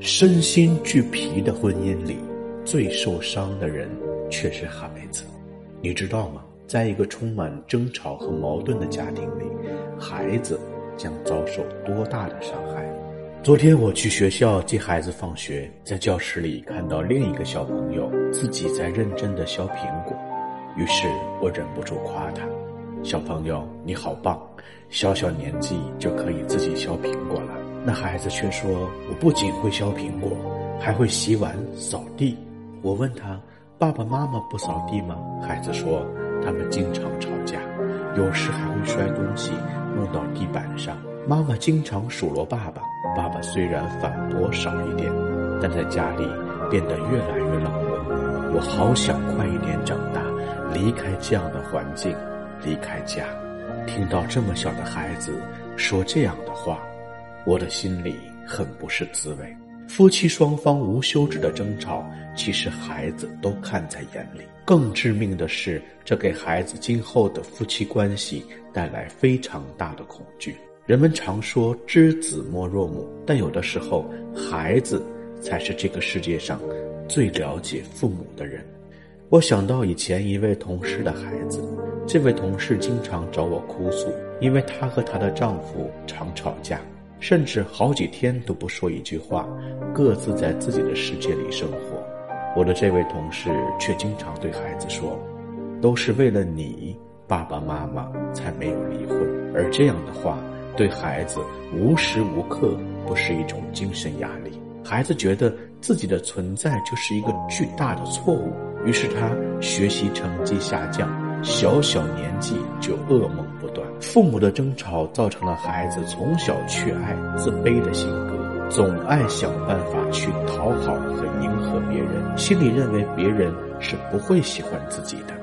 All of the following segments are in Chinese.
身心俱疲的婚姻里，最受伤的人却是孩子。你知道吗？在一个充满争吵和矛盾的家庭里，孩子将遭受多大的伤害？昨天我去学校接孩子放学，在教室里看到另一个小朋友自己在认真的削苹果，于是我忍不住夸他：“小朋友，你好棒，小小年纪就可以自己削苹果了。”那孩子却说：“我不仅会削苹果，还会洗碗、扫地。”我问他：“爸爸妈妈不扫地吗？”孩子说：“他们经常吵架，有时还会摔东西弄到地板上。妈妈经常数落爸爸，爸爸虽然反驳少一点，但在家里变得越来越冷漠。我好想快一点长大，离开这样的环境，离开家。”听到这么小的孩子说这样的话。我的心里很不是滋味。夫妻双方无休止的争吵，其实孩子都看在眼里。更致命的是，这给孩子今后的夫妻关系带来非常大的恐惧。人们常说“知子莫若母”，但有的时候，孩子才是这个世界上最了解父母的人。我想到以前一位同事的孩子，这位同事经常找我哭诉，因为她和她的丈夫常吵架。甚至好几天都不说一句话，各自在自己的世界里生活。我的这位同事却经常对孩子说：“都是为了你，爸爸妈妈才没有离婚。”而这样的话，对孩子无时无刻不是一种精神压力。孩子觉得自己的存在就是一个巨大的错误，于是他学习成绩下降，小小年纪就噩梦不断。父母的争吵造成了孩子从小缺爱、自卑的性格，总爱想办法去讨好和迎合别人，心里认为别人是不会喜欢自己的。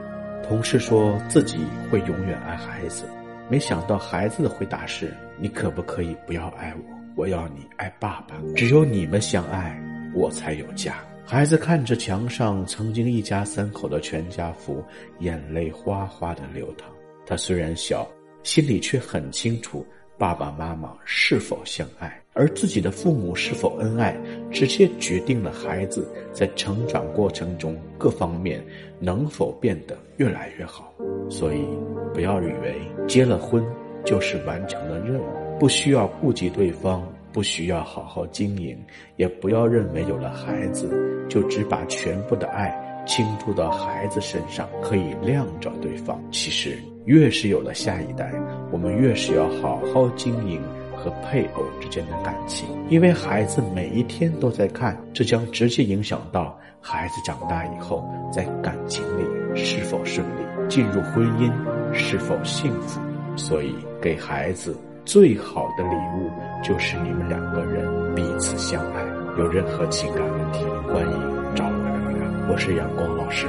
同事说自己会永远爱孩子，没想到孩子的回答是：“你可不可以不要爱我？我要你爱爸爸。只有你们相爱，我才有家。”孩子看着墙上曾经一家三口的全家福，眼泪哗哗的流淌。他虽然小。心里却很清楚，爸爸妈妈是否相爱，而自己的父母是否恩爱，直接决定了孩子在成长过程中各方面能否变得越来越好。所以，不要以为结了婚就是完成了任务，不需要顾及对方，不需要好好经营，也不要认为有了孩子就只把全部的爱倾注到孩子身上，可以晾着对方。其实。越是有了下一代，我们越是要好好经营和配偶之间的感情，因为孩子每一天都在看，这将直接影响到孩子长大以后在感情里是否顺利，进入婚姻是否幸福。所以，给孩子最好的礼物就是你们两个人彼此相爱。有任何情感问题，欢迎找我聊聊。我是阳光老师。